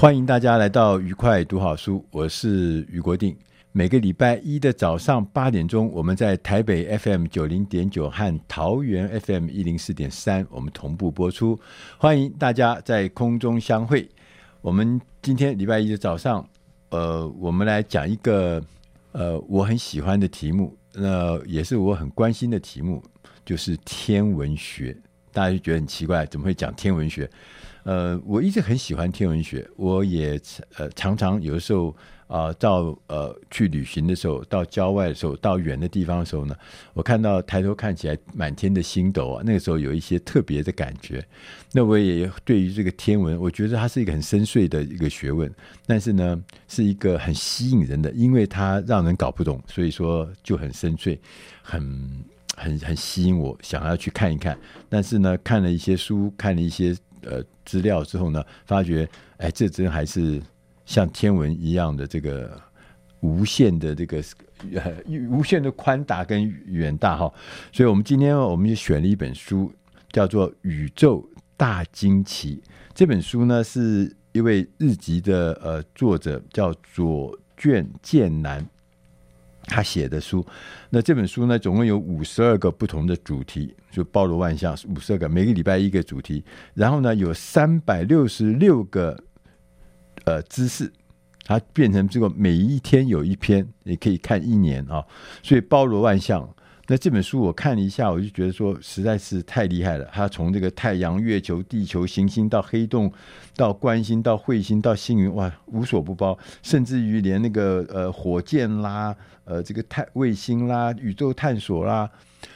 欢迎大家来到愉快读好书，我是俞国定。每个礼拜一的早上八点钟，我们在台北 FM 九零点九和桃园 FM 一零四点三，我们同步播出。欢迎大家在空中相会。我们今天礼拜一的早上，呃，我们来讲一个呃我很喜欢的题目，那、也是我很关心的题目，就是天文学。大家就觉得很奇怪，怎么会讲天文学？呃，我一直很喜欢天文学，我也呃常常有的时候。啊、到呃去旅行的时候，到郊外的时候，到远的地方的时候呢，我看到抬头看起来满天的星斗啊，那个时候有一些特别的感觉。那我也对于这个天文，我觉得它是一个很深邃的一个学问，但是呢，是一个很吸引人的，因为它让人搞不懂，所以说就很深邃，很很很吸引我，想要去看一看。但是呢，看了一些书，看了一些呃资料之后呢，发觉哎，这真还是。像天文一样的这个无限的这个呃无限的宽大跟远大哈，所以我们今天我们就选了一本书，叫做《宇宙大惊奇》。这本书呢是一位日籍的呃作者叫左卷健男，他写的书。那这本书呢总共有五十二个不同的主题，就包罗万象，五十二个，每个礼拜一个主题。然后呢有三百六十六个。呃，知识，它变成这个每一天有一篇，你可以看一年啊，所以包罗万象。那这本书我看了一下，我就觉得说实在是太厉害了。它从这个太阳、月球、地球、行星到黑洞，到观星、到彗星、到星云，哇，无所不包。甚至于连那个呃火箭啦，呃这个太卫星啦，宇宙探索啦。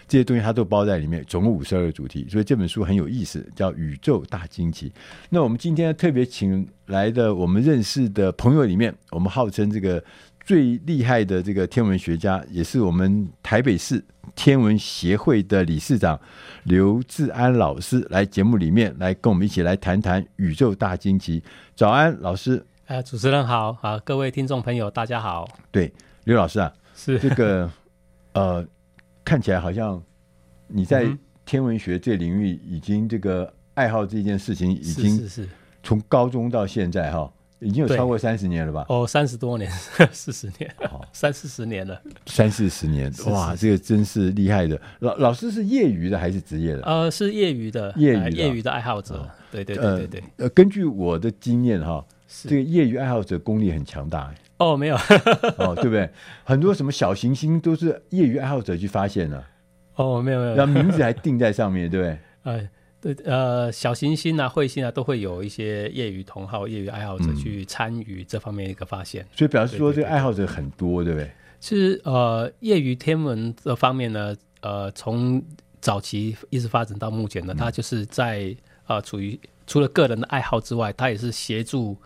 这些东西它都包在里面，总共五十二个主题，所以这本书很有意思，叫《宇宙大惊奇》。那我们今天特别请来的我们认识的朋友里面，我们号称这个最厉害的这个天文学家，也是我们台北市天文协会的理事长刘志安老师，来节目里面来跟我们一起来谈谈《宇宙大惊奇》。早安，老师。呃，主持人好，好，各位听众朋友，大家好。对，刘老师啊，是这个呃。看起来好像你在天文学这领域已经这个爱好这件事情已经是是从高中到现在哈，已经有超过三十年了吧？哦，三十多年，四十年，三四十年了，三四十年，哇，这个真是厉害的。老老师是业余的还是职业的？呃，是业余的，业余业余的爱好者。对对对对对。呃，根据我的经验哈，这个业余爱好者功力很强大。哦，没有 哦，对不对？很多什么小行星都是业余爱好者去发现的。哦，没有没有，然后名字还定在上面，对不对？呃，对呃，小行星啊、彗星啊，都会有一些业余同好、业余爱好者去参与这方面一个发现。所以表示说，这个爱好者很多，对不对？其实呃，业余天文这方面呢，呃，从早期一直发展到目前呢，它就是在呃，处于除了个人的爱好之外，它也是协助。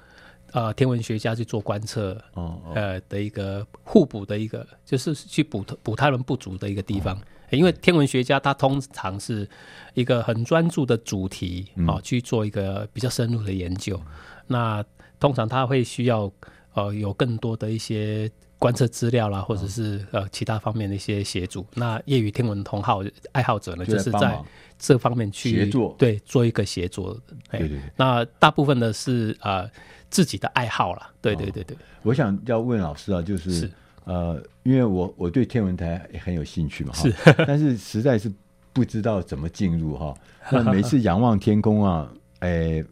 呃，天文学家去做观测，哦，哦，呃的一个互补的一个，就是去补补他们不足的一个地方。哦，因为天文学家他通常是一个很专注的主题，啊，去做一个比较深入的研究。嗯，那通常他会需要呃有更多的一些观测资料啦，或者是呃其他方面的一些协助。那业余天文同好爱好者呢，就是在这方面去协作，对，做一个协作。对对对。那大部分的是啊。呃自己的爱好啦，对对对对。我想要问老师啊，就是，是呃，因为我我对天文台也很有兴趣嘛，是，但是实在是不知道怎么进入哈。那每次仰望天空啊，哎，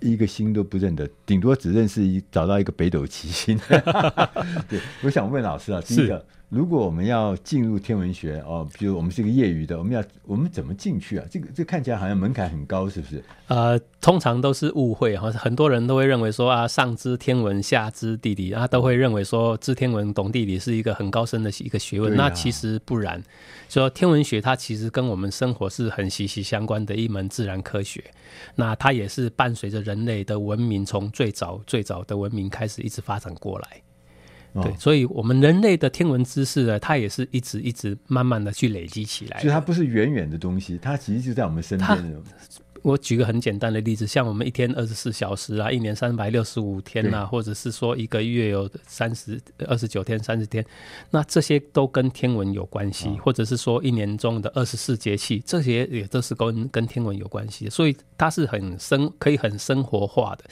一个星都不认得，顶多只认识一找到一个北斗七星。对，我想问老师啊，第一个。如果我们要进入天文学哦，比如我们是个业余的，我们要我们怎么进去啊？这个这个看起来好像门槛很高，是不是？呃，通常都是误会哈，很多人都会认为说啊，上知天文，下知地理，啊，都会认为说知天文懂地理是一个很高深的一个学问。啊、那其实不然，说天文学它其实跟我们生活是很息息相关的一门自然科学。那它也是伴随着人类的文明从最早最早的文明开始一直发展过来。对，所以，我们人类的天文知识呢，它也是一直一直慢慢的去累积起来。所以它不是远远的东西，它其实就在我们身边。我举个很简单的例子，像我们一天二十四小时啊，一年三百六十五天呐、啊，或者是说一个月有三十二十九天、三十天，那这些都跟天文有关系，或者是说一年中的二十四节气，这些也都是跟跟天文有关系，所以它是很生，可以很生活化的。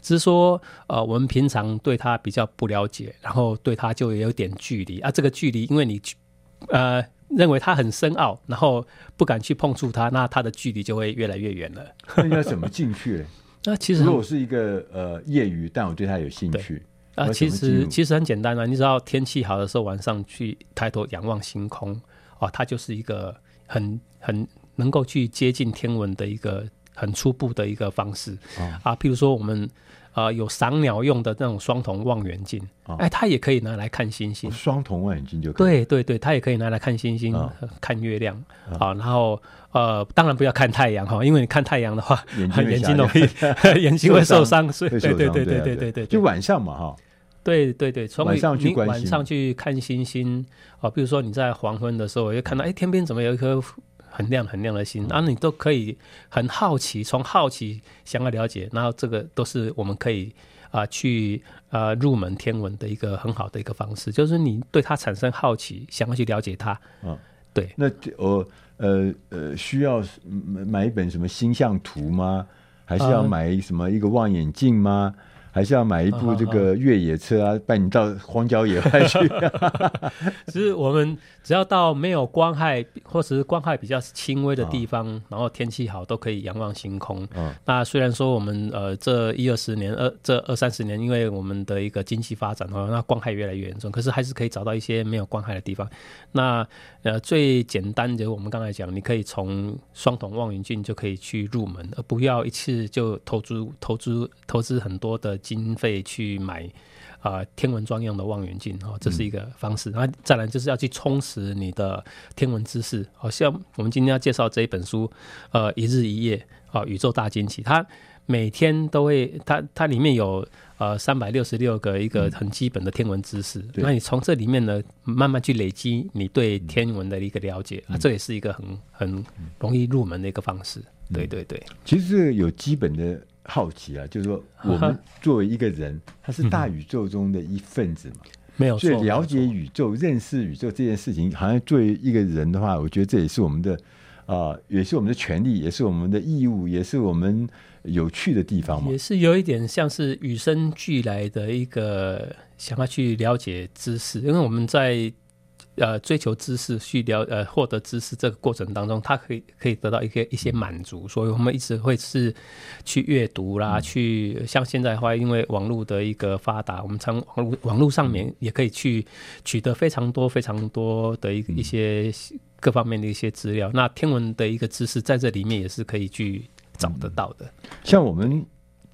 只是说，呃，我们平常对它比较不了解，然后对它就有点距离啊。这个距离，因为你呃。认为它很深奥，然后不敢去碰触它，那它的距离就会越来越远了。那应该怎么进去？那其实如果我是一个呃业余，但我对它有兴趣啊，其实其实很简单啊。你知道天气好的时候，晚上去抬头仰望星空哦，它就是一个很很能够去接近天文的一个很初步的一个方式、哦、啊。譬如说我们。啊，有赏鸟用的那种双筒望远镜，哎，它也可以拿来看星星。双筒望远镜就对对对，它也可以拿来看星星、看月亮。好，然后呃，当然不要看太阳哈，因为你看太阳的话，眼睛容易 眼睛会受伤。对对对对对对对，就晚上嘛哈。对对对，晚上去晚上去看星星啊，比如说你在黄昏的时候，就看到哎，天边怎么有一颗。很亮很亮的星，然后你都可以很好奇，从好奇想要了解，然后这个都是我们可以啊、呃、去啊、呃、入门天文的一个很好的一个方式，就是你对它产生好奇，想要去了解它。嗯，对。那我呃呃需要买一本什么星象图吗？还是要买什么一个望远镜吗？嗯还是要买一部这个越野车啊，带你到荒郊野外去。其实我们只要到没有光害，或者是光害比较轻微的地方，哦、然后天气好，都可以仰望星空。哦、那虽然说我们呃这一二十年，二这二三十年，因为我们的一个经济发展哦，那光害越来越严重，可是还是可以找到一些没有光害的地方。那呃最简单的，我们刚才讲，你可以从双筒望远镜就可以去入门，而不要一次就投资投资投资很多的。经费去买啊、呃、天文专用的望远镜哦，这是一个方式。那、嗯、再来就是要去充实你的天文知识，好像我们今天要介绍这一本书，呃，一日一夜啊、呃，宇宙大惊奇。它每天都会，它它里面有呃三百六十六个一个很基本的天文知识。嗯、那你从这里面呢，慢慢去累积你对天文的一个了解、嗯、啊，这也是一个很很容易入门的一个方式。嗯、对对对，其实有基本的。好奇啊，就是说，我们作为一个人，他是大宇宙中的一份子嘛，没有错。所以了解宇宙、认识宇宙这件事情，好像作为一个人的话，我觉得这也是我们的啊、呃，也是我们的权利，也是我们的义务，也是我们有趣的地方嘛。也是有一点像是与生俱来的一个想要去了解知识，因为我们在。呃，追求知识去了呃获得知识这个过程当中，他可以可以得到一些一些满足，所以我们一直会是去阅读啦，嗯、去像现在的话，因为网络的一个发达，我们从网络网络上面也可以去取得非常多非常多的一一些各方面的一些资料。那天文的一个知识在这里面也是可以去找得到的。像我们。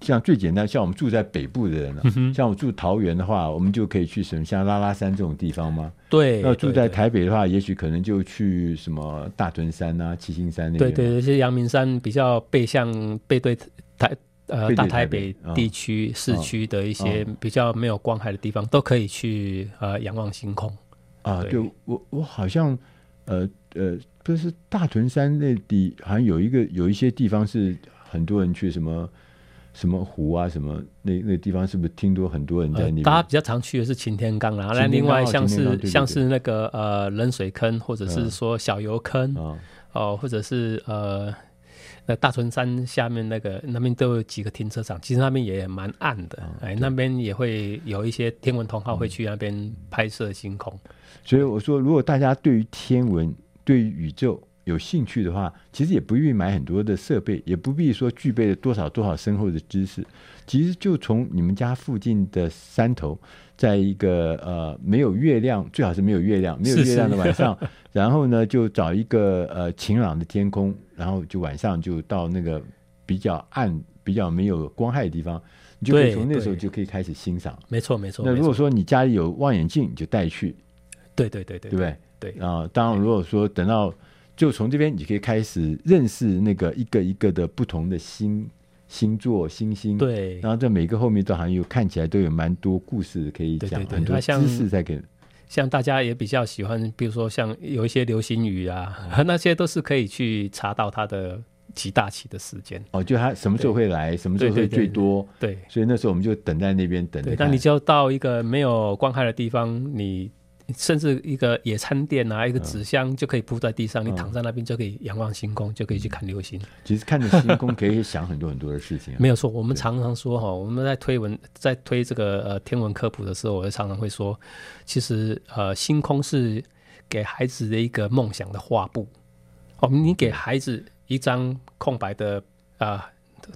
像最简单，像我们住在北部的人呢、啊，嗯、像我住桃园的话，我们就可以去什么像拉拉山这种地方吗？对。要住在台北的话，也许可能就去什么大屯山啊、七星山那边。对对，这些阳明山比较背向背对台呃大台北地区、哦、市区的一些比较没有光害的地方，哦、都可以去呃仰望星空。啊，对，我我好像呃呃，不是大屯山那里，好像有一个有一些地方是很多人去什么。什么湖啊，什么那那地方是不是听多很多人在那边、呃？大家比较常去的是擎天岗啦，那另外像是像是那个呃冷水坑，或者是说小油坑哦、或者是呃那大屯山下面那个那边都有几个停车场，其实那边也蛮暗的，哦、哎，那边也会有一些天文同好会去那边拍摄星空。所以我说，如果大家对于天文、对于宇宙有兴趣的话，其实也不必买很多的设备，也不必说具备了多少多少深厚的知识。其实就从你们家附近的山头，在一个呃没有月亮，最好是没有月亮、没有月亮的晚上，是 是然后呢就找一个呃晴朗的天空，然后就晚上就到那个比较暗、比较没有光害的地方，你就可以从那时候就可以开始欣赏。没错，没错。那如果说你家里有望远镜，你就带去。对对对对，对不对？对啊，当然如果说等到就从这边，你可以开始认识那个一个一个的不同的星。星座、星星，对，然后在每个后面都好像有看起来都有蛮多故事可以讲，对对对，很多知识在给。像大家也比较喜欢，比如说像有一些流星雨啊，嗯、那些都是可以去查到它的极大期的时间。哦，就它什么时候会来，什么时候会最多？对，对，对，对，所以那时候我们就等在那边等。对，那你就到一个没有光害的地方，你。甚至一个野餐垫啊，一个纸箱就可以铺在地上，嗯、你躺在那边就可以仰望星空，嗯、就可以去看流星。其实看着星空可以想很多很多的事情、啊。没有错，我们常常说哈，我们在推文在推这个呃天文科普的时候，我就常常会说，其实呃星空是给孩子的一个梦想的画布。哦，你给孩子一张空白的呃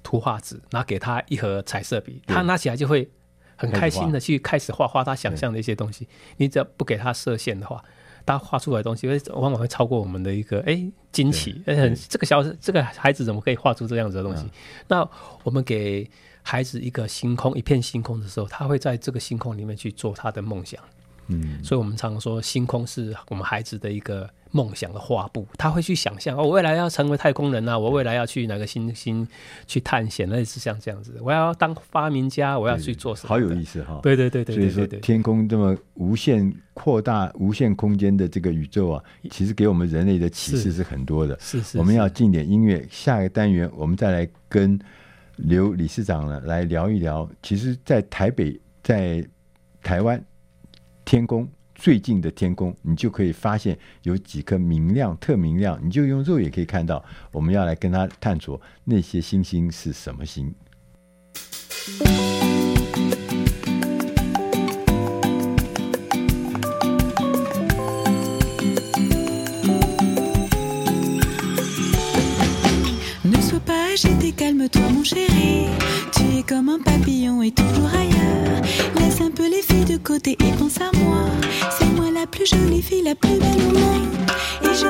图画纸，拿给他一盒彩色笔，他拿起来就会。很开心的去开始画画他想象的一些东西。你只要不给他设限的话，他画出来的东西会往往会超过我们的一个哎惊奇。哎，很这个小这个孩子怎么可以画出这样子的东西？那我们给孩子一个星空，一片星空的时候，他会在这个星空里面去做他的梦想。嗯，所以我们常常说，星空是我们孩子的一个。梦想的画布，他会去想象哦，我未来要成为太空人啊，我未来要去哪个星星去探险，类似像这样子。我要当发明家，我要去做什么？好有意思哈！对对对对，对，所以说，天空这么无限扩大、无限空间的这个宇宙啊，其实给我们人类的启示是很多的。是是，是，我们要进点音乐，下一个单元我们再来跟刘理事长呢来聊一聊。其实，在台北，在台湾，天宫，最近的天宫，你就可以发现有几颗明亮，特明亮，你就用肉眼可以看到，我们要来跟它探索那些星星是什么星。de côté et pense à moi. C'est moi la plus jolie fille, la plus belle au monde. Et je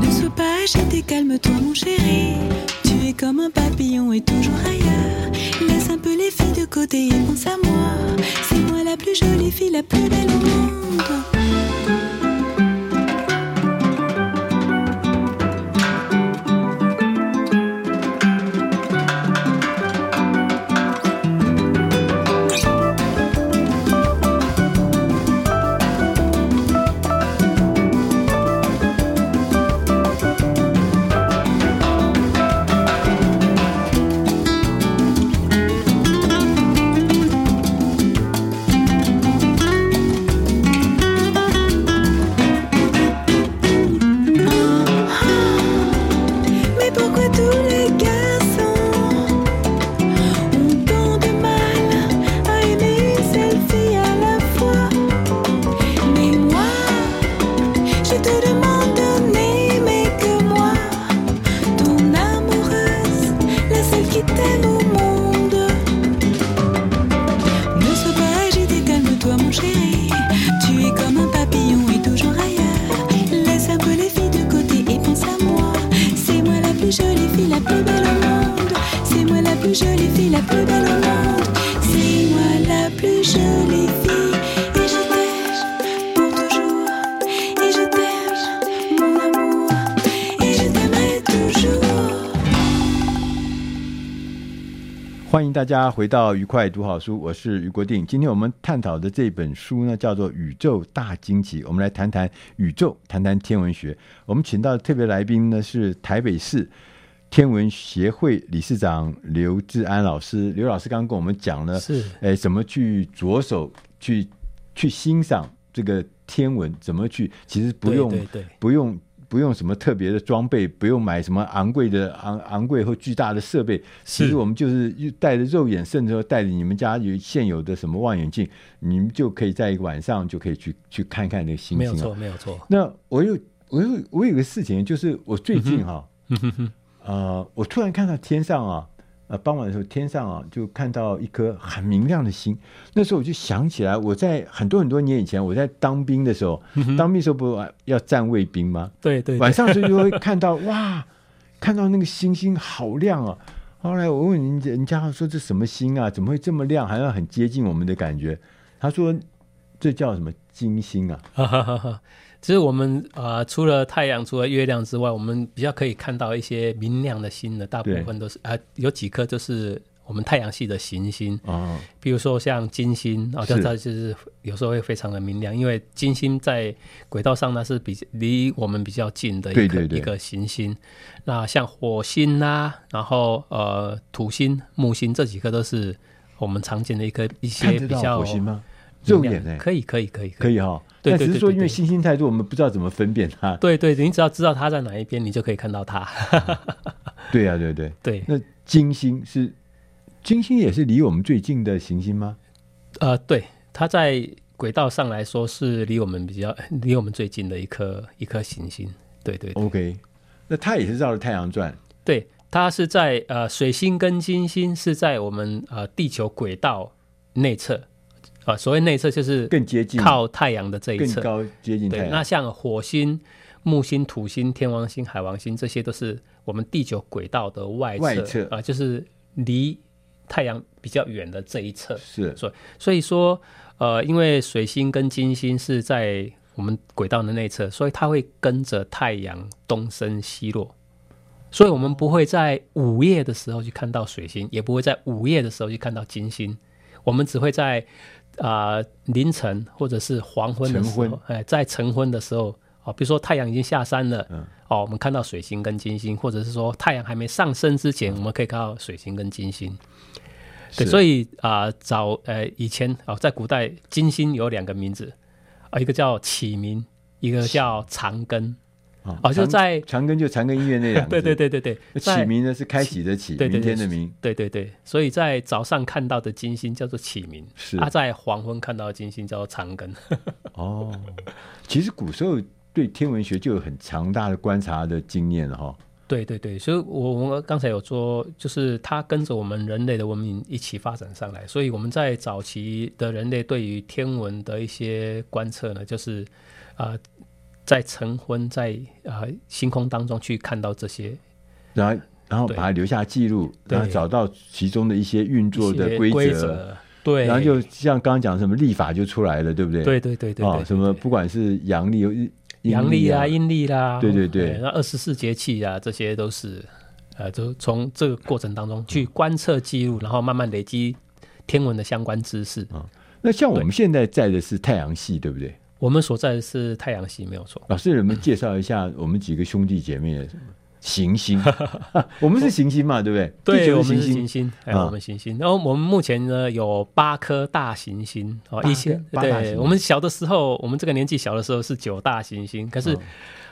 Ne sois pas agité, calme-toi mon chéri. Tu es comme un papillon et toujours ailleurs. Laisse un peu les filles de côté et pense à moi. C'est moi la plus jolie fille, la plus belle au monde. 家回到愉快读好书，我是于国定。今天我们探讨的这本书呢，叫做《宇宙大惊奇》，我们来谈谈宇宙，谈谈天文学。我们请到的特别来宾呢是台北市天文协会理事长刘志安老师。刘老师刚刚跟我们讲了，是哎，怎么去着手去去欣赏这个天文？怎么去？其实不用，不用。不用什么特别的装备，不用买什么昂贵的昂昂贵或巨大的设备。其实我们就是带着肉眼，甚至说带着你们家有现有的什么望远镜，你们就可以在一个晚上就可以去去看看那个星星。没有错，没有错。那我有我有我有个事情，就是我最近哈，嗯、呃，我突然看到天上啊。呃，傍晚的时候，天上啊，就看到一颗很明亮的星。那时候我就想起来，我在很多很多年以前，我在当兵的时候，嗯、当兵的时候不要站卫兵吗？对，对对。晚上的时候就会看到哇，看到那个星星好亮啊！后来我问人家，人家说这什么星啊？怎么会这么亮？好像很接近我们的感觉。他说这叫什么金星啊？其实我们啊、呃，除了太阳、除了月亮之外，我们比较可以看到一些明亮的星的，大部分都是啊、呃，有几颗就是我们太阳系的行星啊，比如说像金星啊，它、哦、就是有时候会非常的明亮，因为金星在轨道上呢是比离我们比较近的一个一个行星。那像火星啊，然后呃土星、木星这几颗都是我们常见的一颗一些比较。火星吗？肉眼呢？可以，可以，可以，可以哈。但只是说，因为星星太多，我们不知道怎么分辨它。对对，你只要知道它在哪一边，你就可以看到它。对呀，对对对。那金星是金星，也是离我们最近的行星吗？呃，对，它在轨道上来说是离我们比较离我们最近的一颗一颗行星。对对。OK，那它也是绕着太阳转。对，它是在呃，水星跟金星是在我们呃地球轨道内侧。啊，所谓内侧就是更接近靠太阳的这一侧，更高接近太阳。对，那像火星、木星、土星、天王星、海王星，这些都是我们地球轨道的外侧啊，就是离太阳比较远的这一侧。是，所以所以说，呃，因为水星跟金星是在我们轨道的内侧，所以它会跟着太阳东升西落，所以我们不会在午夜的时候去看到水星，也不会在午夜的时候去看到金星，我们只会在。啊、呃，凌晨或者是黄昏的时候，哎，在晨昏的时候，哦，比如说太阳已经下山了，嗯，哦，我们看到水星跟金星，或者是说太阳还没上升之前，嗯、我们可以看到水星跟金星。对，所以啊、呃，早呃以前哦，在古代，金星有两个名字，啊、呃，一个叫启明，一个叫长庚。哦，就在长庚，就长庚医院那两。对对对对对。启明呢是开启的启，明天的明。对对对，所以在早上看到的金星叫做启明，是啊，在黄昏看到的金星叫做长庚。哦，其实古时候对天文学就有很强大的观察的经验了哈。对对对，所以我我们刚才有说，就是它跟着我们人类的文明一起发展上来，所以我们在早期的人类对于天文的一些观测呢，就是啊。呃在晨昏，在呃星空当中去看到这些，然后然后把它留下记录，然后找到其中的一些运作的规则，对，然后就像刚刚讲什么历法就出来了，对不对？对对对对，哦，什么不管是阳历、阳历啊、阴历啦，对对对，那二十四节气啊，这些都是呃，就从这个过程当中去观测记录，然后慢慢累积天文的相关知识啊。那像我们现在在的是太阳系，对不对？我们所在的是太阳系，没有错。老师，能不能介绍一下我们几个兄弟姐妹的行星？我们是行星嘛，对不对？对，我们是行星。哎，我们行星。然后我们目前呢有八颗大行星哦，以前对，我们小的时候，我们这个年纪小的时候是九大行星，可是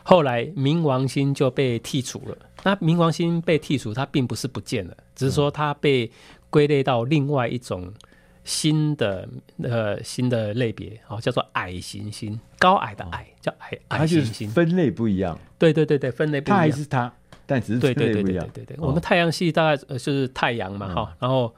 后来冥王星就被剔除了。那冥王星被剔除，它并不是不见了，只是说它被归类到另外一种。新的呃新的类别哦，叫做矮行星，高矮的矮叫矮矮行星，分类不一样。对对对对，分类不一样。它还是它，但只是。对对对对对对，我们太阳系大概就是太阳嘛哈，然后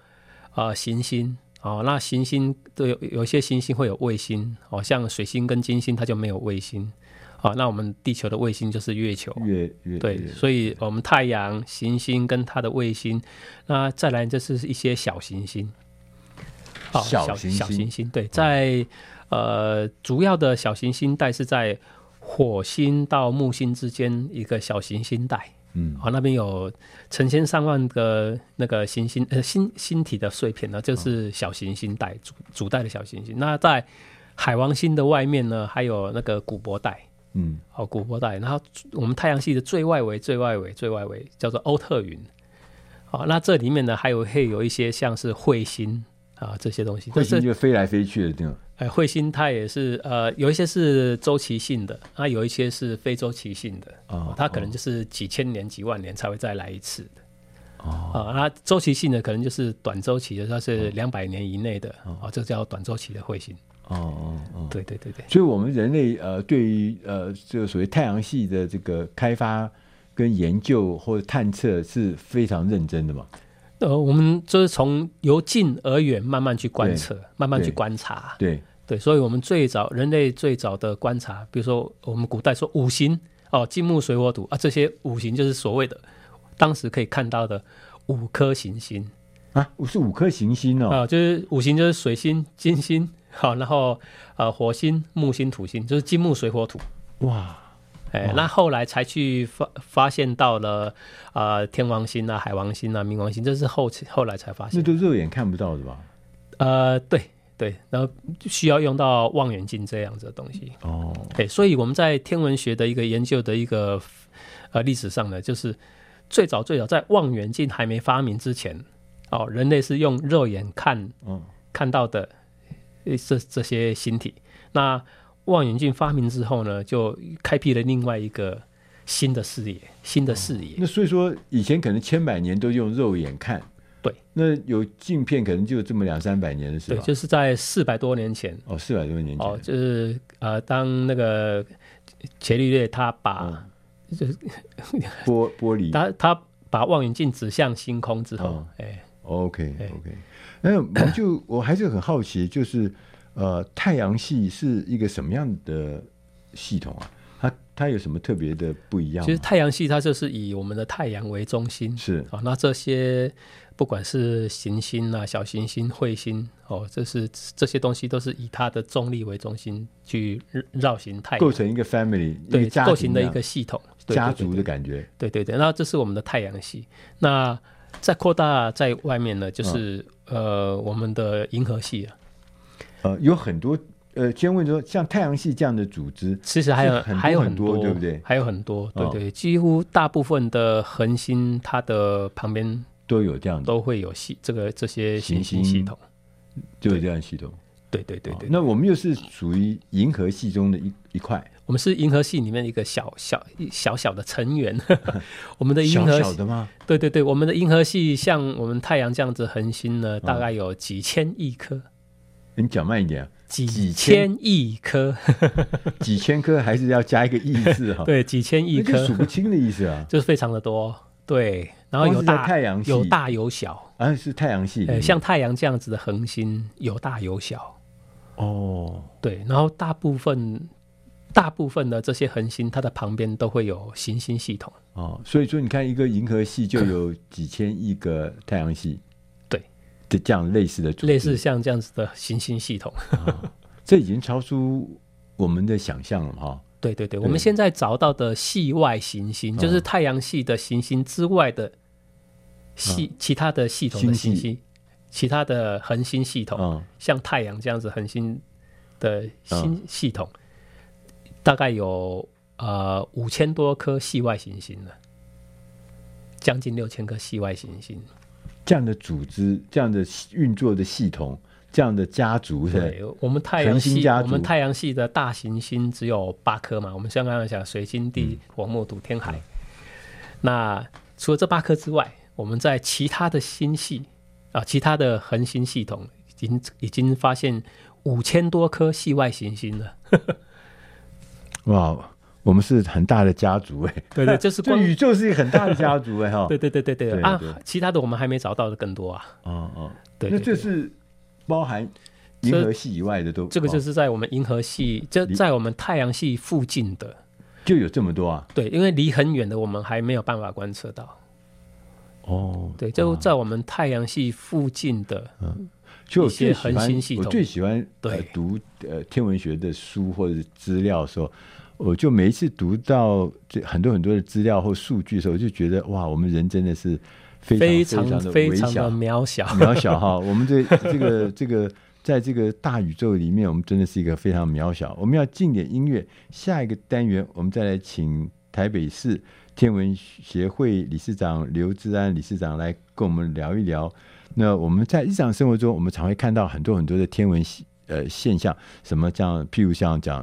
呃行星哦，那行星都有有一些行星会有卫星哦，像水星跟金星它就没有卫星好，那我们地球的卫星就是月球。月月对，所以我们太阳、行星跟它的卫星，那再来就是一些小行星。好，小行星小行星对，在呃主要的小行星带是在火星到木星之间一个小行星带。嗯，好，那边有成千上万个那个行星呃星星体的碎片呢，就是小行星带主主带的小行星。那在海王星的外面呢，还有那个古柏带。嗯，好，古柏带，然后我们太阳系的最外围、最外围、最外围叫做欧特云。好，那这里面呢，还有会有一些像是彗星啊这些东西。彗星就飞来飞去的这种。哎，彗星它也是呃，有一些是周期性的，啊，有一些是非周期性的。哦，它可能就是几千年、几万年才会再来一次的。哦，啊，那周期性的可能就是短周期的，它是两百年以内的。哦，这个叫短周期的彗星。哦哦哦，对对对对，所以，我们人类呃，对于呃，这个所谓太阳系的这个开发跟研究或者探测是非常认真的嘛？呃，我们就是从由近而远慢慢去观测，慢慢去观察。对对，所以我们最早人类最早的观察，比如说我们古代说五行哦，金木水火土啊，这些五行就是所谓的当时可以看到的五颗行星啊，是五颗行星哦，啊，就是五行就是水星、金星。好，然后呃，火星、木星、土星，就是金木水火土。哇，哎，那后来才去发发现到了啊、呃，天王星啊、海王星啊、冥王星，这是后后来才发现。那都肉眼看不到的吧？呃，对对，然后需要用到望远镜这样子的东西。哦，哎，所以我们在天文学的一个研究的一个呃历史上呢，就是最早最早在望远镜还没发明之前，哦，人类是用肉眼看，嗯，看到的。这这些星体，那望远镜发明之后呢，就开辟了另外一个新的视野，新的视野。哦，那所以说，以前可能千百年都用肉眼看，对。那有镜片，可能就这么两三百年的事。对，就是在四百多年前。哦，四百多年前。哦，就是呃，当那个伽利略他把，嗯、就是玻玻璃，他他把望远镜指向星空之后，哎、嗯。OK OK，那我就我还是很好奇，就是呃，太阳系是一个什么样的系统啊？它它有什么特别的不一样？其实太阳系它就是以我们的太阳为中心，是啊、哦。那这些不管是行星啊、小行星、彗星哦，这是这些东西都是以它的重力为中心去绕行太阳，构成一个 family，对，构成的一个系统，家族的感觉。对对对，那这是我们的太阳系。那再扩大在外面呢，就是、嗯、呃，我们的银河系啊，呃，有很多呃，先问说，像太阳系这样的组织，其实还有还有很多，对不对？还有很多，对对，几乎大部分的恒星，它的旁边都有这样，都会有系这个这些行星系统，就有这样系统。对对对对，那我们又是属于银河系中的一一块。我们是银河系里面一个小小小小的成员。我们的银河系小小的吗？对对对，我们的银河系像我们太阳这样子恒星呢，大概有几千亿颗。你讲慢一点啊！几千亿颗，几千颗还是要加一个亿字哈？对，几千亿颗，数不清的意思啊，就是非常的多。对，然后有大太阳系，有大有小啊，是太阳系。像太阳这样子的恒星有大有小。哦，对，然后大部分。大部分的这些恒星，它的旁边都会有行星系统哦，所以说你看，一个银河系就有几千亿个太阳系，对，的这样类似的组织，类似像这样子的行星系统，哦，这已经超出我们的想象了哈。对对对，对。我们现在找到的系外行星，就是太阳系的行星之外的系，其他的系统的行星，其他的恒星系统，像太阳这样子恒星的新系统。大概有呃五千多颗系外行星了，将近六千颗系外行星。这样的组织、这样的运作的系统、这样的家族，对，我们太阳系，我们太阳系的大行星只有八颗嘛。我们像刚刚讲水星、地、火、木、土、天、海。那除了这八颗之外，我们在其他的星系啊，其他的恒星系统已经已经发现五千多颗系外行星了。哇，我们是很大的家族哎，对对，就是光 宇宙是一个很大的家族哎哈，对对对对对。啊，其他的我们还没找到的更多啊，哦哦，对，那这是包含银河系以外的都，这个就是在我们银河系，就在我们太阳系附近的。就有这么多啊？对，因为离很远的我们还没有办法观测到。哦，对，就在我们太阳系附近的，嗯，就我最喜欢，我最喜欢读呃天文学的书或者是资料的时候，我就每一次读到这很多很多的资料或数据的时候，我就觉得哇，我们人真的是非常非常的微小、非常的渺小、渺小哈。我们这这个这个在这个大宇宙里面，我们真的是一个非常渺小。我们要进点音乐，下一个单元我们再来请台北市。天文协会理事长刘志安理事长来跟我们聊一聊。那我们在日常生活中，我们常会看到很多很多的天文呃现象，什么像譬如像讲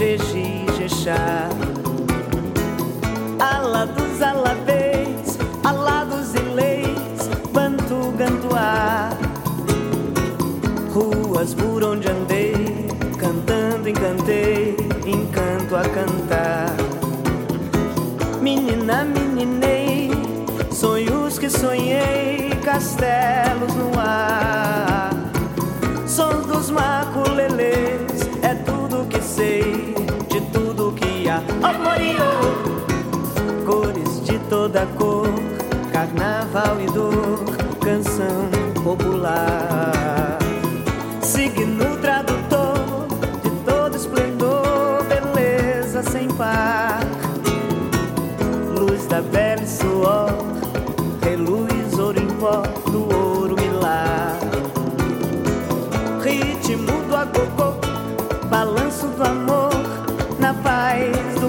Jeji, Jexá. Ala dos alabês, Alá dos ilês, Bantu, Gantuá. Ruas por onde andei, cantando encantei, encanto a cantar. Menina, meninei, sonhos que sonhei, castelos no ar sons dos maculelês, Oh, cores de toda cor, carnaval e dor, canção popular.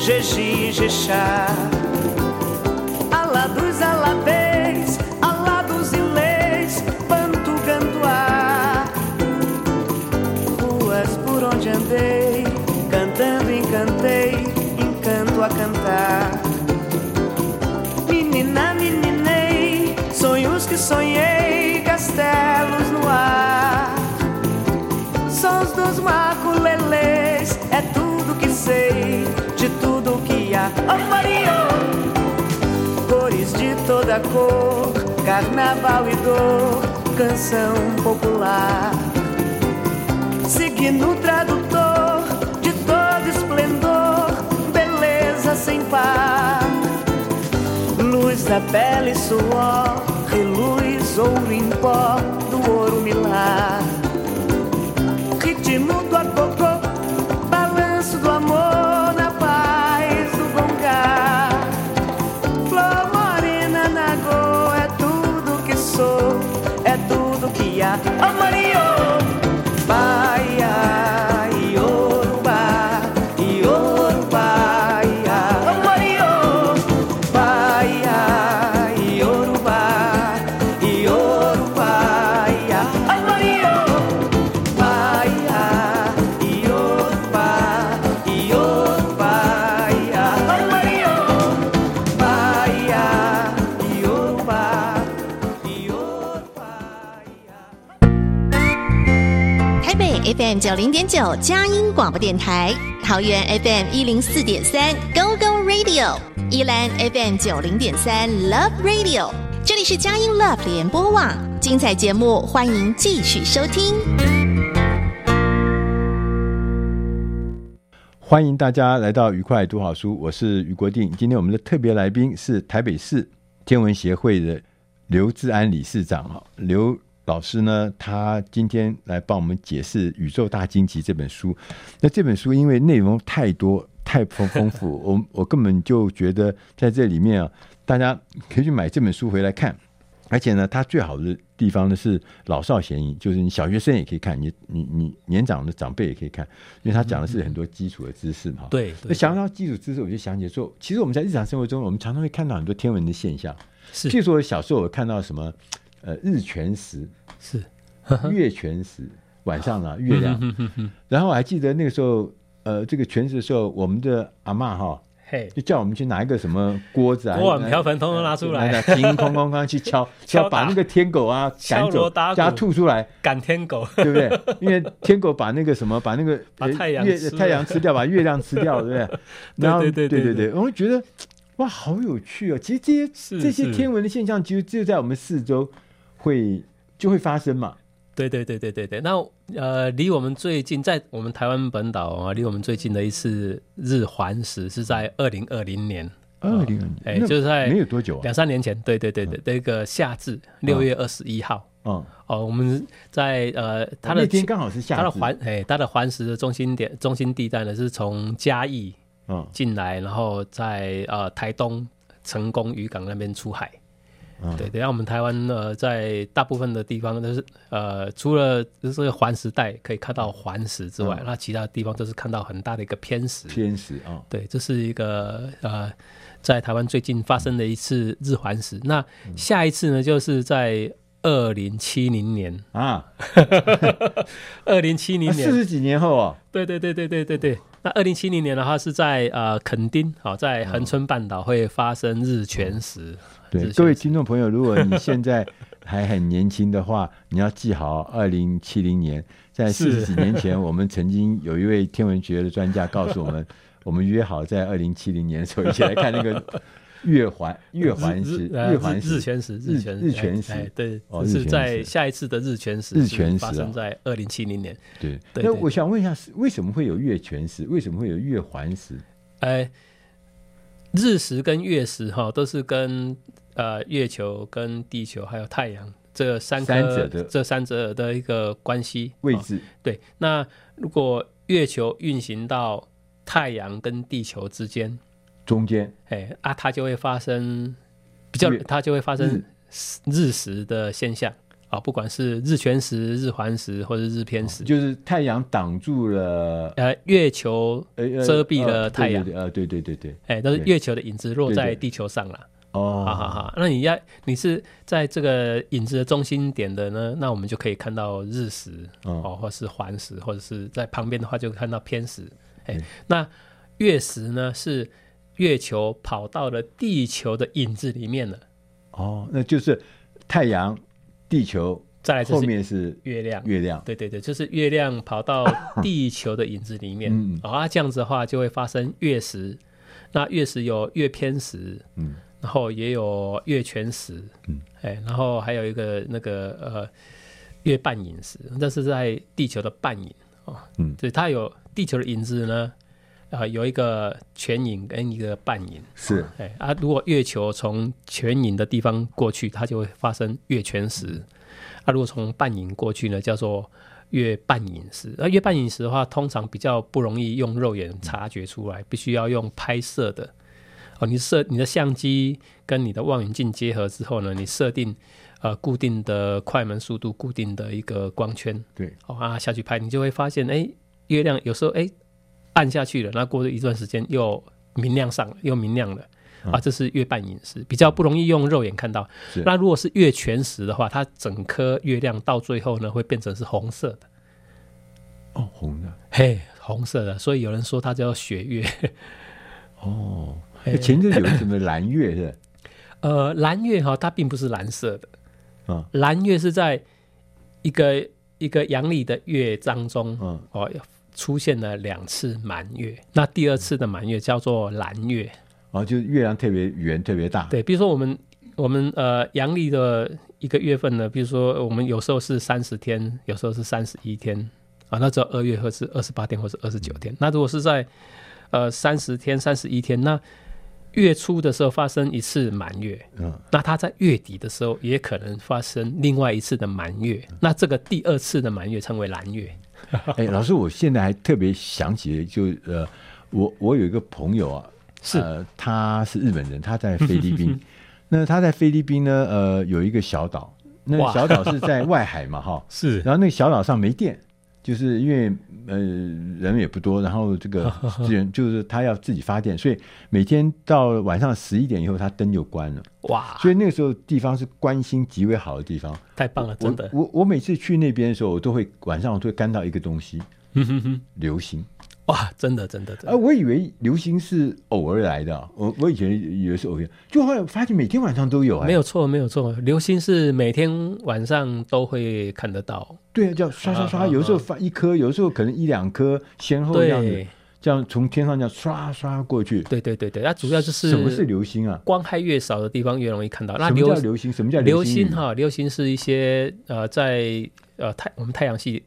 Jeji, Jexá. Alá dos alabês, Alá dos ilês, Pantu, Gantuá. Ruas por onde andei, cantando encantei, encanto a cantar. Menina, meninei, sonhos que sonhei, castelos toda cor, carnaval e dor, canção popular. Signo tradutor de todo esplendor, beleza sem par. Luz da pele, suor, reluz, ouro em pó, do ouro milar I'm money. 九零点九佳音广播电台，桃园 FM 一零四点三 Go Go Radio，宜兰 FM 九零点三 Love Radio，这里是佳音 Love 联播网，精彩节目欢迎继续收听。欢迎大家来到愉快读好书，我是余国定。今天我们的特别来宾是台北市天文协会的刘志安理事长哈，刘老师呢，他今天来帮我们解释《宇宙大惊奇》这本书。那这本书因为内容太多。太丰丰富，我我根本就觉得在这里面啊，大家可以去买这本书回来看。而且呢，它最好的地方呢是老少咸宜，就是你小学生也可以看，你你你年长的长辈也可以看，因为它讲的是很多基础的知识嘛。对，那想到基础知识，我就想起说，其实我们在日常生活中，我们常常会看到很多天文的现象。是，譬如说小时候我看到什么，呃，日全食，是 月全食，晚上啊 月亮。然后我还记得那个时候，呃，这个全食的时候，我们的阿嬷哈。Hey, 就叫我们去拿一个什么锅子啊，锅碗瓢盆通通拿出来，叮哐哐哐去敲 敲，把那个天狗啊赶走，加吐出来赶天狗，对不对？因为天狗把那个什么，把那个把太阳月太阳吃掉，把月亮吃掉，对不对？然后对对对对对，我会觉得哇，好有趣哦！其实这些这些天文的现象，其实就在我们四周会就会发生嘛。对对对对对对，那呃，离我们最近，在我们台湾本岛啊，离我们最近的一次日环食是在二零二零年，二零二零，哎，就是在没有多久，两三年前，对对对对，那个夏至六月二十一号，哦哦，我们在呃，它的天刚好是夏至，它的环哎，它的环食的中心点中心地带呢是从嘉义嗯。进来，然后在呃台东成功渔港那边出海。对，等下我们台湾呃，在大部分的地方都是呃，除了就是环食带可以看到环食之外，嗯、那其他地方都是看到很大的一个偏食。偏食啊，哦、对，这是一个呃，在台湾最近发生的一次日环食。那下一次呢，就是在二零七零年。啊，二零七零年。四十几年后啊，对对对对对对对。那二零七零年的话是在呃垦丁，好，在恒春半岛会发生日全食。嗯对，各位听众朋友，如果你现在还很年轻的话，你要记好，二零七零年，在四十几年前，我们曾经有一位天文学的专家告诉我们，我们约好在二零七零年的时候一起来看那个月环月环食月环日全食日全日全食，对，是在下一次的日全食日全食发生在二零七零年。对，那我想问一下，为什么会有月全食？为什么会有月环食？哎，日食跟月食哈，都是跟呃，月球跟地球还有太阳这三颗这三者的一个关系位置，哦，对。那如果月球运行到太阳跟地球之间，中间，哎啊，它就会发生比较，它就会发生日。食的现象。啊，哦，不管是日全食、日环食或者日偏食，哦，就是太阳挡住了，呃，月球遮蔽了太阳，呃，对对对对，哎，但是月球的影子落在地球上了。哦，好好好，那你要你是在这个影子的中心点的呢？那我们就可以看到日食哦，或是环食，或者是在旁边的话就看到偏食。哎，那月食呢？是月球跑到了地球的影子里面了。哦，那就是太阳、地球，再来后面是月亮。月亮，对对对，就是月亮跑到地球的影子里面。嗯，啊，这样子的话就会发生月食。那月食有月偏食。嗯。然后也有月全食，嗯，哎，然后还有一个那个呃月半影食，那是在地球的半影哦，嗯，所以它有地球的影子呢，啊、呃，有一个全影跟一个半影，是，哎啊，如果月球从全影的地方过去，它就会发生月全食，嗯、啊，如果从半影过去呢，叫做月半影食，啊，月半影食的话，通常比较不容易用肉眼察觉出来，嗯、必须要用拍摄的。哦，你设你的相机跟你的望远镜结合之后呢，你设定呃固定的快门速度，固定的一个光圈，对，哦啊下去拍，你就会发现，哎，月亮有时候哎暗下去了，那过了一段时间又明亮上了，又明亮了，嗯、啊，这是月半影食，比较不容易用肉眼看到。那如果是月全食的话，它整颗月亮到最后呢会变成是红色的。哦，红的，嘿，红色的，所以有人说它叫血月。哦。前阵有什么蓝月是？呃，蓝月哈，它并不是蓝色的。嗯，蓝月是在一个一个阳历的月当中，嗯，哦，出现了两次满月。那第二次的满月叫做蓝月。哦，就是月亮特别圆，特别大。对，比如说我们我们呃阳历的一个月份呢，比如说我们有时候是三十天，有时候是三十一天啊，那只有二月或是二十八天或是二十九天。嗯，那如果是在呃三十天、三十一天，那月初的时候发生一次满月，嗯，那它在月底的时候也可能发生另外一次的满月，嗯、那这个第二次的满月称为蓝月。哎、欸，老师，我现在还特别想起，就呃，我我有一个朋友啊，是、呃，他是日本人，他在菲律宾。那他在菲律宾呢，呃，有一个小岛，那小岛是在外海嘛，哈，是。然后那个小岛上没电，就是因为呃人也不多，然后这个 资源就是他要自己发电，所以每天到晚上十一点以后，他灯就关了。哇！所以那个时候地方是关心极为好的地方，太棒了，真的。我我，我每次去那边的时候，我都会晚上我都会干到一个东西，流星。哇，真的，真的，真的。啊，我以为流星是偶尔来的，我我以前以为是偶然，就后来发现每天晚上都有。没有错，没有错，流星是每天晚上都会看得到。对啊，叫刷刷刷，有时候发一颗，有时候可能一两颗，先后这样子，这样从天上这样刷刷过去。对对对对，那主要就是什么是流星啊？光害越少的地方越容易看到。那什么叫流星？什么叫流星？哈，流星是一些呃，在呃太我们太阳系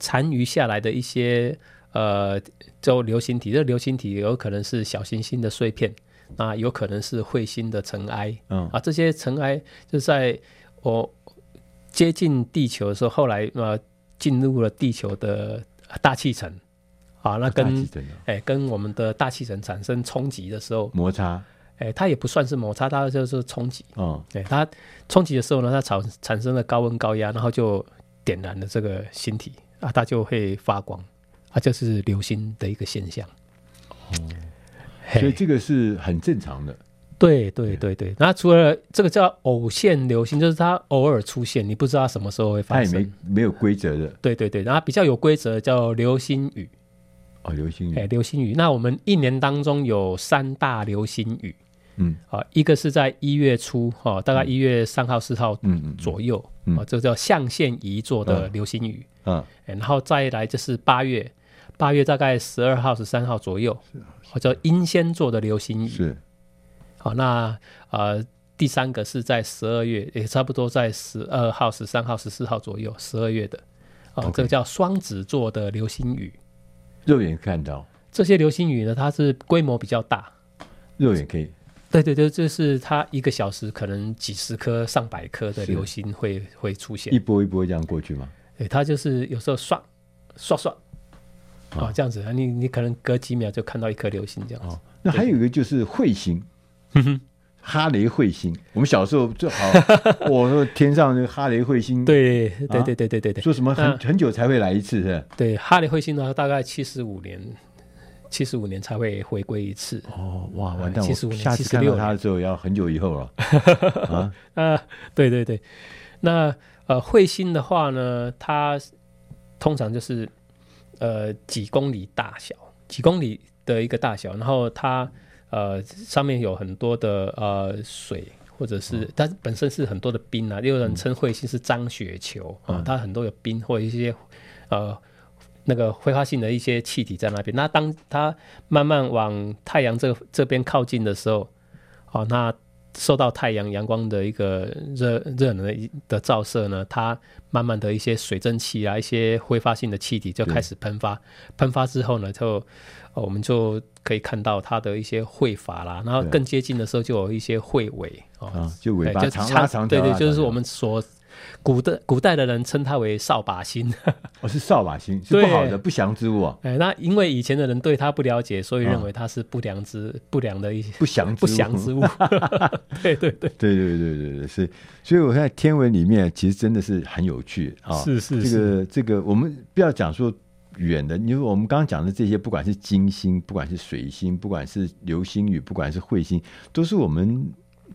残余下来的一些。呃，就流星体，这流星体有可能是小行星的碎片，那有可能是彗星的尘埃，嗯。啊，这些尘埃就在我接近地球的时候，后来呃进入了地球的大气层，啊，那跟哎、欸、跟我们的大气层产生冲击的时候，摩擦，哎、欸，它也不算是摩擦，它就是冲击，哦，对，它冲击的时候呢，它产产生了高温高压，然后就点燃了这个星体啊，它就会发光。它就是流星的一个现象，哦，所以这个是很正常的。对对对。对，那除了这个叫偶现流星，就是它偶尔出现，你不知道什么时候会发生，它也没没有规则的。对对对，然后比较有规则叫流星雨。哦，流星雨，哎，流星雨。那我们一年当中有三大流星雨，嗯，啊，一个是在一月初，哈，大概一月三号、四号，嗯左右，啊，这个叫象限仪做的流星雨，嗯，然后再来就是八月。八月大概十二号、十三号左右，或者英仙座的流星雨。是，好，那呃，第三个是在十二月，也差不多在十二号、十三号、十四号左右，十二月的，哦，这个叫双子座的流星雨。肉眼看到这些流星雨呢，它是规模比较大，肉眼可以。对对对，就是它一个小时可能几十颗、上百颗的流星会会出现，一波一波这样过去吗？对，它就是有时候刷刷刷。哦，这样子啊，你你可能隔几秒就看到一颗流星这样子。哦，那还有一个就是彗星，哈雷彗星。我们小时候最好，我说天上那个哈雷彗星，对对对对对对对，说什么很很久才会来一次是？对，哈雷彗星呢，大概七十五年，七十五年才会回归一次。哦，哇，完蛋，七十五年，下次看到它的时候要很久以后了。啊 啊，对对对，那呃彗星的话呢，它通常就是。呃，几公里大小，几公里的一个大小，然后它呃上面有很多的呃水，或者是它本身是很多的冰啊，也有人称彗星是脏雪球啊，它很多有冰或者一些呃那个挥发性的一些气体在那边。那当它慢慢往太阳这这边靠近的时候，哦，那。受到太阳阳光的一个热热能的的照射呢，它慢慢的一些水蒸气啊，一些挥发性的气体就开始喷发。喷发之后呢，就我们就可以看到它的一些喙法啦，然后更接近的时候就有一些会尾啊，就尾巴长拉长，对对，就是我们所。古的古代的人称它为扫把星，哦，是扫把星，是不好的不祥之物啊。哎，那因为以前的人对它不了解，所以认为它是不良之、哦、不良的一些不祥不祥之物。对对对对对对对对，是。所以我在天文里面其实真的是很有趣啊。是是是，这个这个我们不要讲说远的，因为我们刚刚讲的这些，不管是金星，不管是水星，不管是流星雨，不管是彗星，都是我们。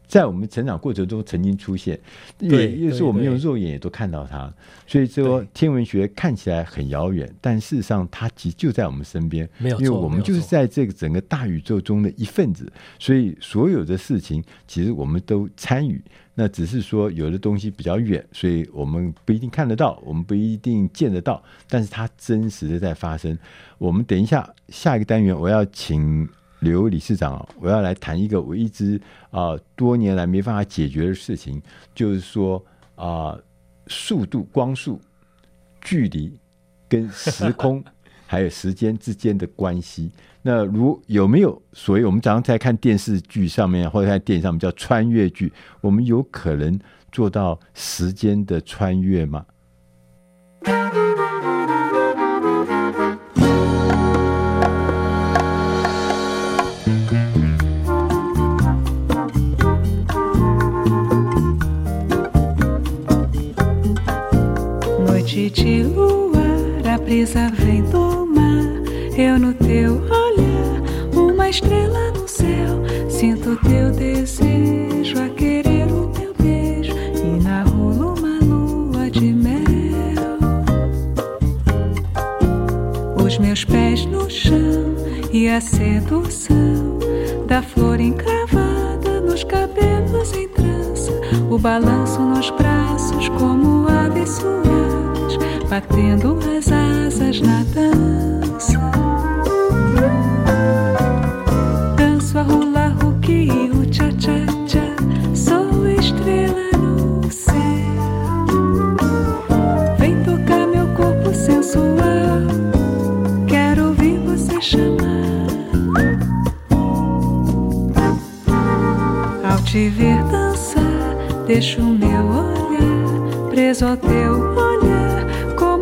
在我们成长过程中曾经出现，也也是我们用肉眼也都看到它，所以说天文学看起来很遥远，但事实上它其实就在我们身边，没有错，因为我们就是在这个整个大宇宙中的一份子，所以所有的事情其实我们都参与。那只是说有的东西比较远，所以我们不一定看得到，我们不一定见得到，但是它真实的在发生。我们等一下下一个单元，我要请。刘理事长，我要来谈一个我一直啊、多年来没办法解决的事情，就是说啊、速度、光速、距离跟时空 还有时间之间的关系。那如有没有所谓我们早上在看电视剧上面或者在电影上面叫穿越剧，我们有可能做到时间的穿越吗？Noite de luar, a brisa vem do mar. Eu no teu olhar, uma estrela no céu. Sinto teu desejo a querer o teu beijo. E na rua uma lua de mel. Os meus pés no chão e a sedução da flor encravada nos cabelos em trança. O balanço nos braços como aves suaves, batendo as asas na dança. Danço a hula hook e o cha cha cha. Sou estrela no céu. Vem tocar meu corpo sensual. Quero ouvir você chamar. Ao te ver dançar, deixo o meu olhar preso ao teu olhar,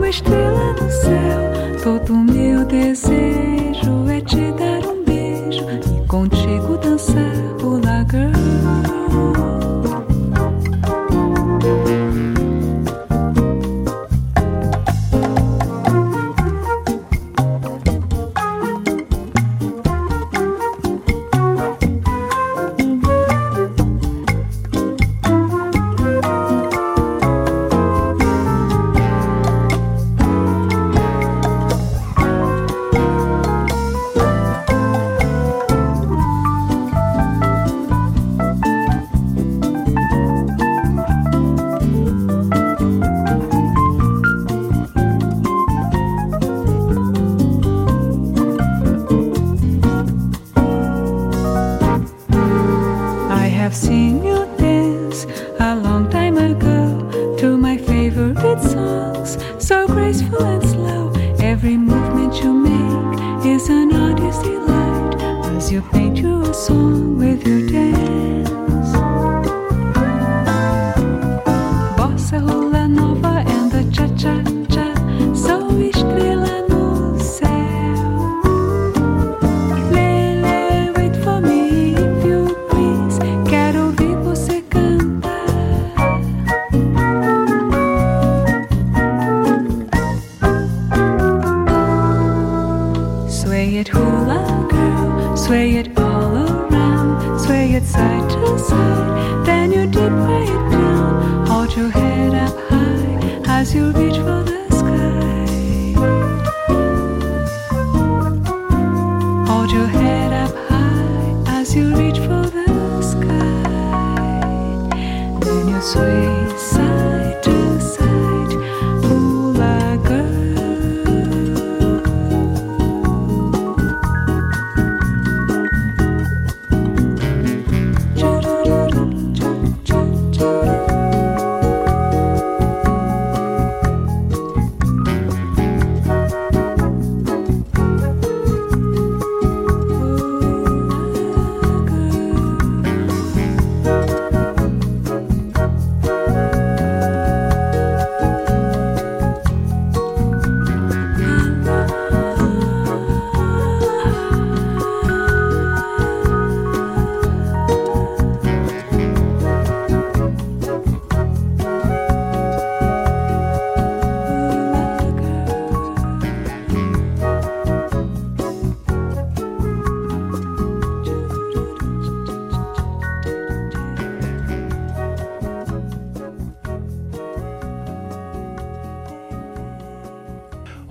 estrela no céu. Todo meu desejo é te dar um beijo e contigo dançar Movement you make is an artist's delight as you paint you a song with your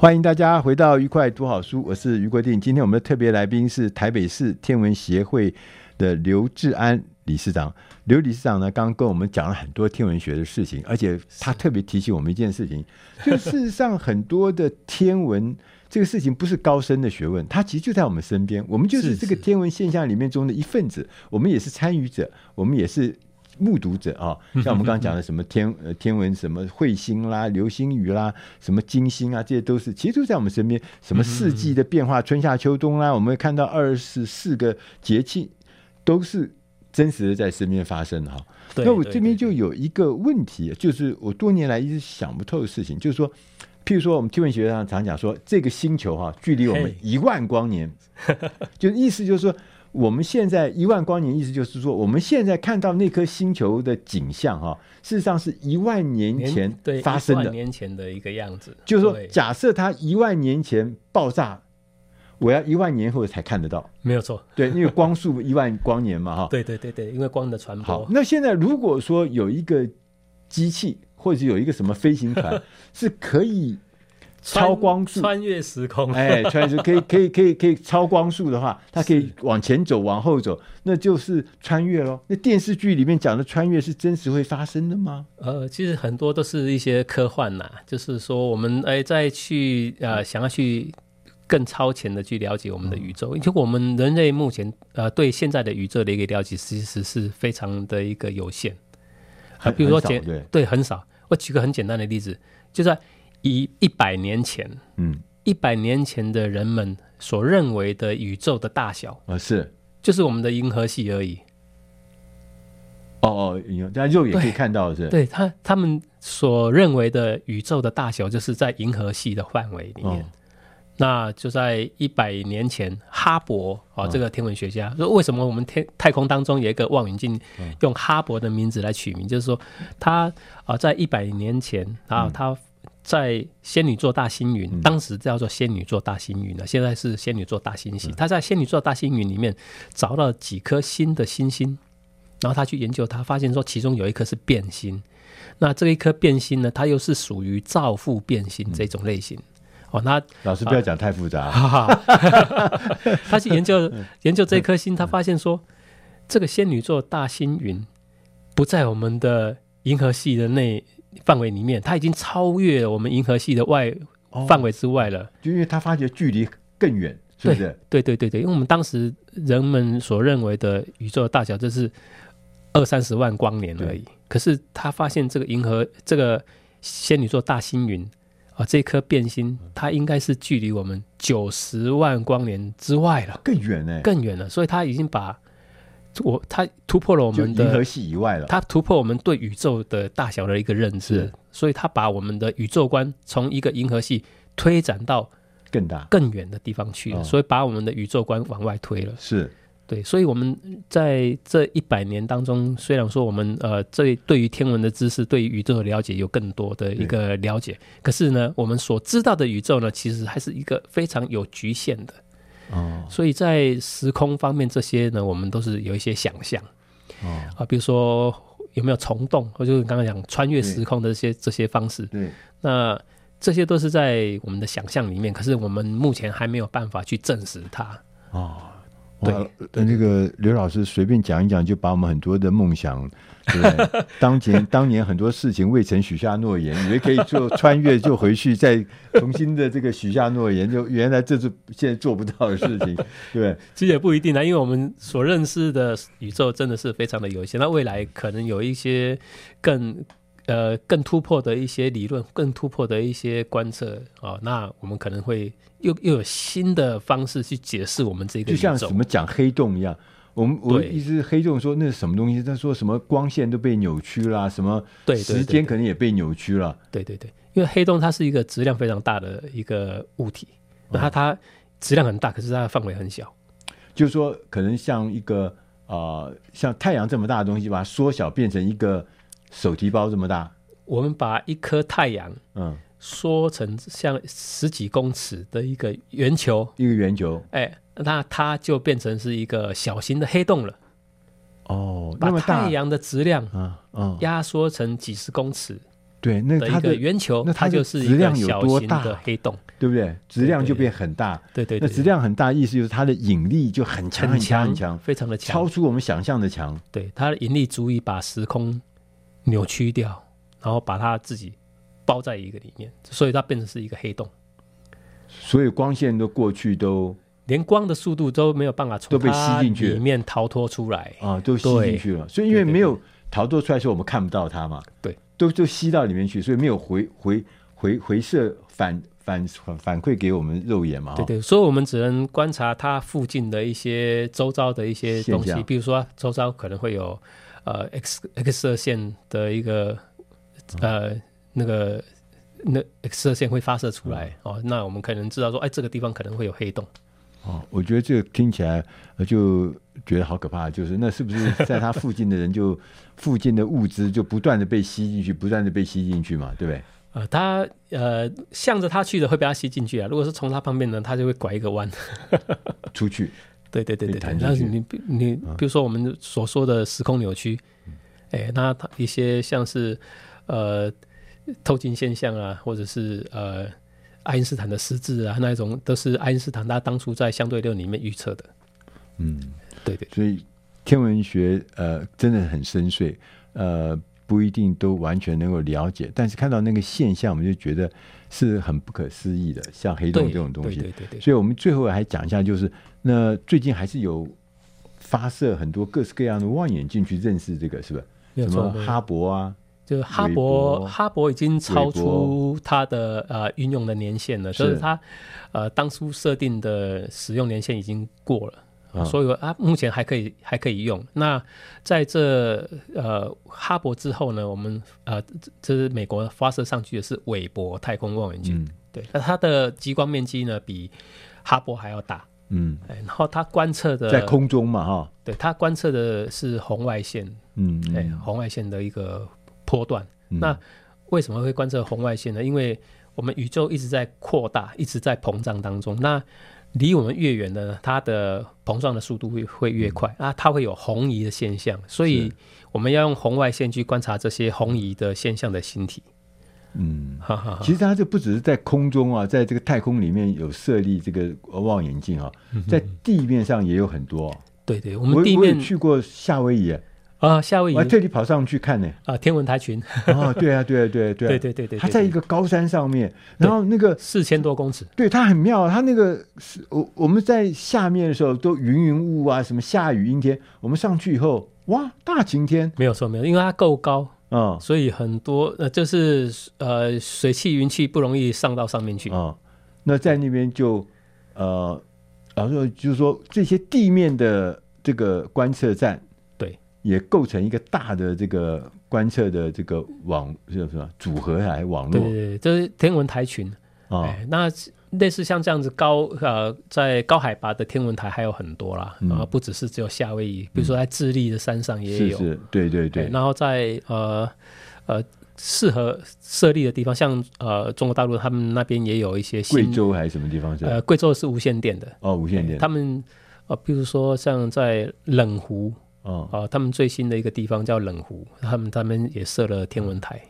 欢迎大家回到愉快读好书，我是余国定。今天我们的特别来宾是台北市天文协会的刘志安理事长。刘理事长呢，刚刚跟我们讲了很多天文学的事情，而且他特别提醒我们一件事情，就事实上很多的天文这个事情不是高深的学问，它其实就在我们身边，我们就是这个天文现象里面中的一份子，我们也是参与者，我们也是。目睹者啊，像我们刚刚讲的什么天呃天文什么彗星啦、流星雨啦、什么金星啊，这些都是其实都在我们身边。什么四季的变化，春夏秋冬啦，我们会看到二十四个节气都是真实的在身边发生哈。那我这边就有一个问题，就是我多年来一直想不透的事情，就是说，譬如说我们天文学上常讲说，这个星球哈距离我们一万光年，就意思就是说。我们现在一万光年，意思就是说，我们现在看到那颗星球的景象，哈，事实上是一万年前发生的，一万年前的一个样子。就是说，假设它一万年前爆炸，我要一万年后才看得到，没有错。对，因为光速 一万光年嘛，哈。对对对对，因为光的传播。好，那现在如果说有一个机器，或者是有一个什么飞行船，是可以。超光速穿越时空，哎，穿越可以可以可以可以超光速的话，它可以往前走，往后走，那就是穿越喽。那电视剧里面讲的穿越是真实会发生的吗？呃，其实很多都是一些科幻呐，就是说我们哎再去呃想要去更超前的去了解我们的宇宙，就、嗯、我们人类目前呃对现在的宇宙的一个了解，其实是非常的一个有限。啊，比如说简对对很少。我举个很简单的例子，就在。一一百年前，嗯，一百年前的人们所认为的宇宙的大小啊，是就是我们的银河系而已。哦哦，大家肉眼可以看到的是，对他他们所认为的宇宙的大小，就是在银河系的范围里面。哦、那就在一百年前，哈勃啊、哦，这个天文学家说，为什么我们天太空当中有一个望远镜用哈勃的名字来取名？嗯、就是说，他啊，在一百年前，然后他。在仙女座大星云，嗯、当时叫做仙女座大星云呢，现在是仙女座大星系。他在仙女座大星云里面找到几颗新的星星，然后他去研究，他发现说其中有一颗是变星。那这一颗变星呢，它又是属于造父变星这种类型。嗯、哦，那老师不要讲太复杂。他去研究研究这颗星，他发现说这个仙女座大星云不在我们的银河系的内。范围里面，它已经超越了我们银河系的外范围之外了。哦，就因为它发觉距离更远，是不是？对对对对，因为我们当时人们所认为的宇宙的大小就是二三十万光年而已。可是他发现这个银河，这个仙女座大星云啊，这颗变星，它应该是距离我们九十万光年之外了，更远呢，更远了。所以他已经把。我它突破了我们的银河系以外了，它突破我们对宇宙的大小的一个认知，所以它把我们的宇宙观从一个银河系推展到更大、更远的地方去了，哦、所以把我们的宇宙观往外推了。是，对，所以我们在这一百年当中，虽然说我们呃，这对于天文的知识、对于宇宙的了解有更多的一个了解，可是呢，我们所知道的宇宙呢，其实还是一个非常有局限的。哦，所以在时空方面，这些呢，我们都是有一些想象。哦啊，比如说有没有虫洞，或者就是刚刚讲穿越时空的这些这些方式。对，那这些都是在我们的想象里面，可是我们目前还没有办法去证实它。哦。对，那个刘老师随便讲一讲，就把我们很多的梦想，对不对？当前当年很多事情未曾许下诺言，以为可以做穿越就回去，再重新的这个许下诺言，就原来这是现在做不到的事情，对？其实也不一定啊，因为我们所认识的宇宙真的是非常的有限，那未来可能有一些更。呃，更突破的一些理论，更突破的一些观测啊，那我们可能会又又有新的方式去解释我们这个，就像什么讲黑洞一样，我们对我一直黑洞说那是什么东西？他说什么光线都被扭曲了，什么时间可能也被扭曲了。对对对，因为黑洞它是一个质量非常大的一个物体，那它、嗯、它质量很大，可是它的范围很小，就是说可能像一个啊、呃，像太阳这么大的东西，把它缩小变成一个。手提包这么大，我们把一颗太阳，嗯，缩成像十几公尺的一个圆球，一个圆球，哎，那它就变成是一个小型的黑洞了。哦，把太阳的质量，嗯，压缩成几十公尺，对，那它的圆球，那它就是一个小型的黑洞，对不对？质量就变很大，对对。那质量很大，意思就是它的引力就很强很强很强，非常的强，超出我们想象的强。对，它的引力足以把时空。扭曲掉，然后把它自己包在一个里面，所以它变成是一个黑洞。所以光线都过去都连光的速度都没有办法从都被吸进去里面逃脱出来啊，都吸进去了。所以因为没有逃脱出来的时候，我们看不到它嘛。对，都都吸到里面去，所以没有回回回回射反反反馈给我们肉眼嘛。对对，所以我们只能观察它附近的一些周遭的一些东西，比如说周遭可能会有。呃，X X 射线的一个呃那个那 X 射线会发射出来、嗯、哦，那我们可能知道说，哎，这个地方可能会有黑洞哦，我觉得这个听起来就觉得好可怕，就是那是不是在他附近的人就附近的物资就不断的被吸进去，不断的被吸进去嘛，对不对？呃，他呃向着他去的会被他吸进去啊，如果是从他旁边呢，他就会拐一个弯 出去。对对对对对，但是你你比如说我们所说的时空扭曲，哎、嗯，那他一些像是呃透镜现象啊，或者是呃爱因斯坦的失智啊，那一种都是爱因斯坦他当初在相对论里面预测的。嗯，对对，所以天文学呃真的很深邃，呃不一定都完全能够了解，但是看到那个现象，我们就觉得是很不可思议的，像黑洞这种东西。对对对对。所以我们最后还讲一下，就是那最近还是有发射很多各式各样的望远镜去认识这个，是不是？什么哈勃啊？就哈勃，哈勃已经超出它的呃运用的年限了，就是它呃当初设定的使用年限已经过了。所以啊，目前还可以还可以用。那在这呃哈勃之后呢，我们呃这是美国发射上去的是韦伯太空望远镜，嗯、对，那它的极光面积呢比哈勃还要大，嗯，然后它观测的在空中嘛哈，对，它观测的是红外线，嗯，哎，红外线的一个波段。嗯、那为什么会观测红外线呢？因为我们宇宙一直在扩大，一直在膨胀当中。那离我们越远呢，它的膨胀的速度会会越快、嗯、啊，它会有红移的现象，所以我们要用红外线去观察这些红移的现象的星体。嗯。其实它这不只是在空中啊，在这个太空里面有设立这个望远镜啊，在地面上也有很多。对对，我们地面去过夏威夷。啊，夏威夷，我还特地跑上去看呢。啊，天文台群。哦，对啊，对啊，对啊，对啊，对对对对，它在一个高山上面，然后那个四千多公尺。对，它很妙，它那个是我我们在下面的时候都云云雾雾啊，什么下雨阴天，我们上去以后，哇，大晴天。没有错，没有，因为它够高啊，所以很多呃，就是呃，水汽云气不容易上到上面去啊。那在那边就呃，然后就是说这些地面的这个观测站。也构成一个大的这个观测的这个网，是什么组合来网络？对对对，这是天文台群啊、哦。那类似像这样子高呃，在高海拔的天文台还有很多啦，然、嗯、后不只是只有夏威夷，比如说在智利的山上也有。是是，对对对。然后在呃呃适合设立的地方，像呃中国大陆他们那边也有一些。贵州还是什么地方是？呃，贵州是无线电的哦，无线电。他们呃，比如说像在冷湖。哦，啊，他们最新的一个地方叫冷湖，他们他们也设了天文台，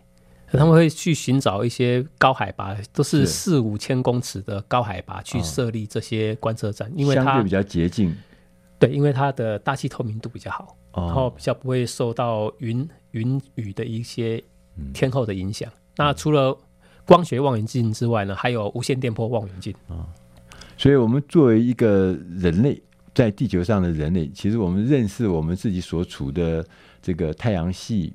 他们会去寻找一些高海拔，都是四五千公尺的高海拔去设立这些观测站，因为它相对比较洁净，对，因为它的大气透明度比较好，然后比较不会受到云云雨的一些天候的影响。那除了光学望远镜之外呢，还有无线电波望远镜。啊，所以我们作为一个人类。在地球上的人类，其实我们认识我们自己所处的这个太阳系、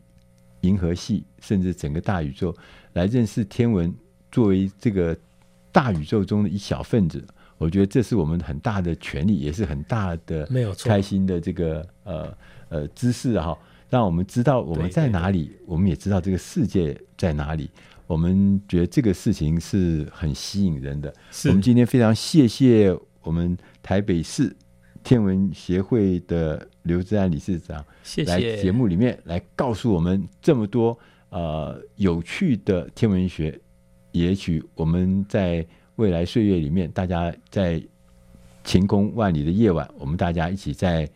银河系，甚至整个大宇宙，来认识天文，作为这个大宇宙中的一小分子，我觉得这是我们很大的权利，也是很大的没有开心的这个呃呃知识哈，让我们知道我们在哪里，我们也知道这个世界在哪里。我们觉得这个事情是很吸引人的。我们今天非常谢谢我们台北市。天文协会的刘志安理事长，谢谢来节目里面来告诉我们这么多呃有趣的天文学，也许我们在未来岁月里面，大家在晴空万里的夜晚，我们大家一起在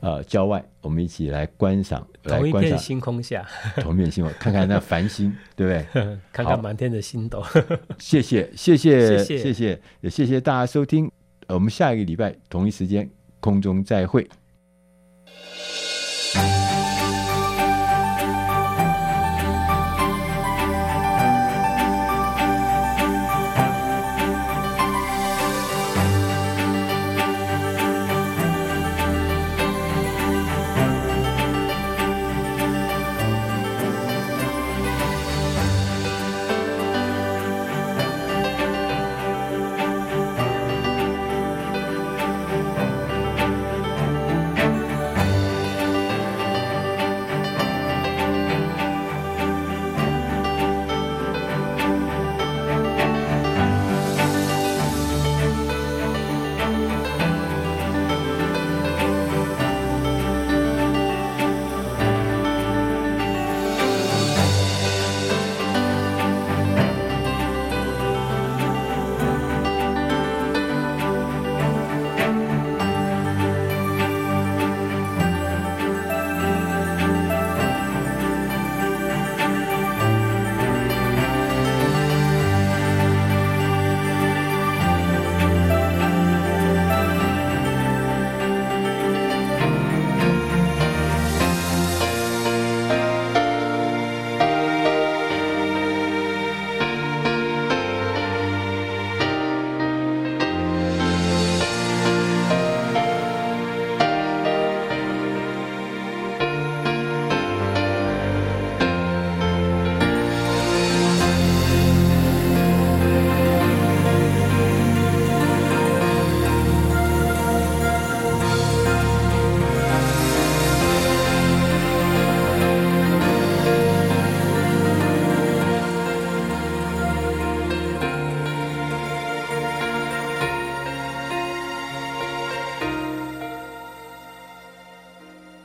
呃郊外，我们一起来观赏，来观赏同一片星空下，同一片星空，看看那繁星，对不对？看看满天的星斗。谢谢，谢谢，谢谢，也谢谢大家收听。我们下一个礼拜同一时间空中再会。